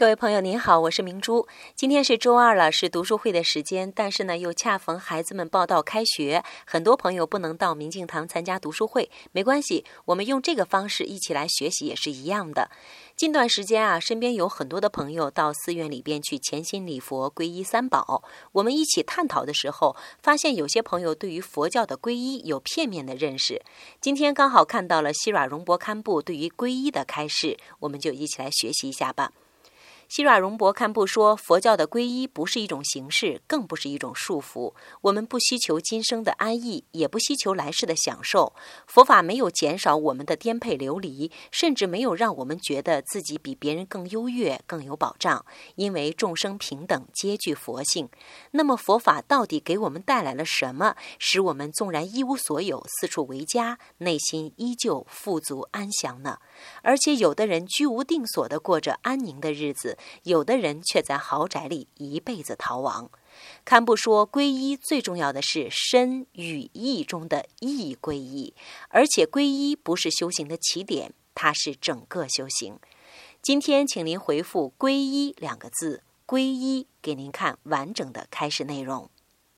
各位朋友您好，我是明珠。今天是周二了，是读书会的时间，但是呢，又恰逢孩子们报到开学，很多朋友不能到明镜堂参加读书会，没关系，我们用这个方式一起来学习也是一样的。近段时间啊，身边有很多的朋友到寺院里边去潜心礼佛、皈依三宝。我们一起探讨的时候，发现有些朋友对于佛教的皈依有片面的认识。今天刚好看到了西阮荣博堪布对于皈依的开示，我们就一起来学习一下吧。西阮荣博堪布说：“佛教的皈依不是一种形式，更不是一种束缚。我们不希求今生的安逸，也不希求来世的享受。佛法没有减少我们的颠沛流离，甚至没有让我们觉得自己比别人更优越、更有保障。因为众生平等，皆具佛性。那么，佛法到底给我们带来了什么，使我们纵然一无所有，四处为家，内心依旧富足安详呢？而且，有的人居无定所的过着安宁的日子。”有的人却在豪宅里一辈子逃亡。堪布说，皈依最重要的是身与意中的意皈依，而且皈依不是修行的起点，它是整个修行。今天，请您回复“皈依”两个字，皈依给您看完整的开始内容。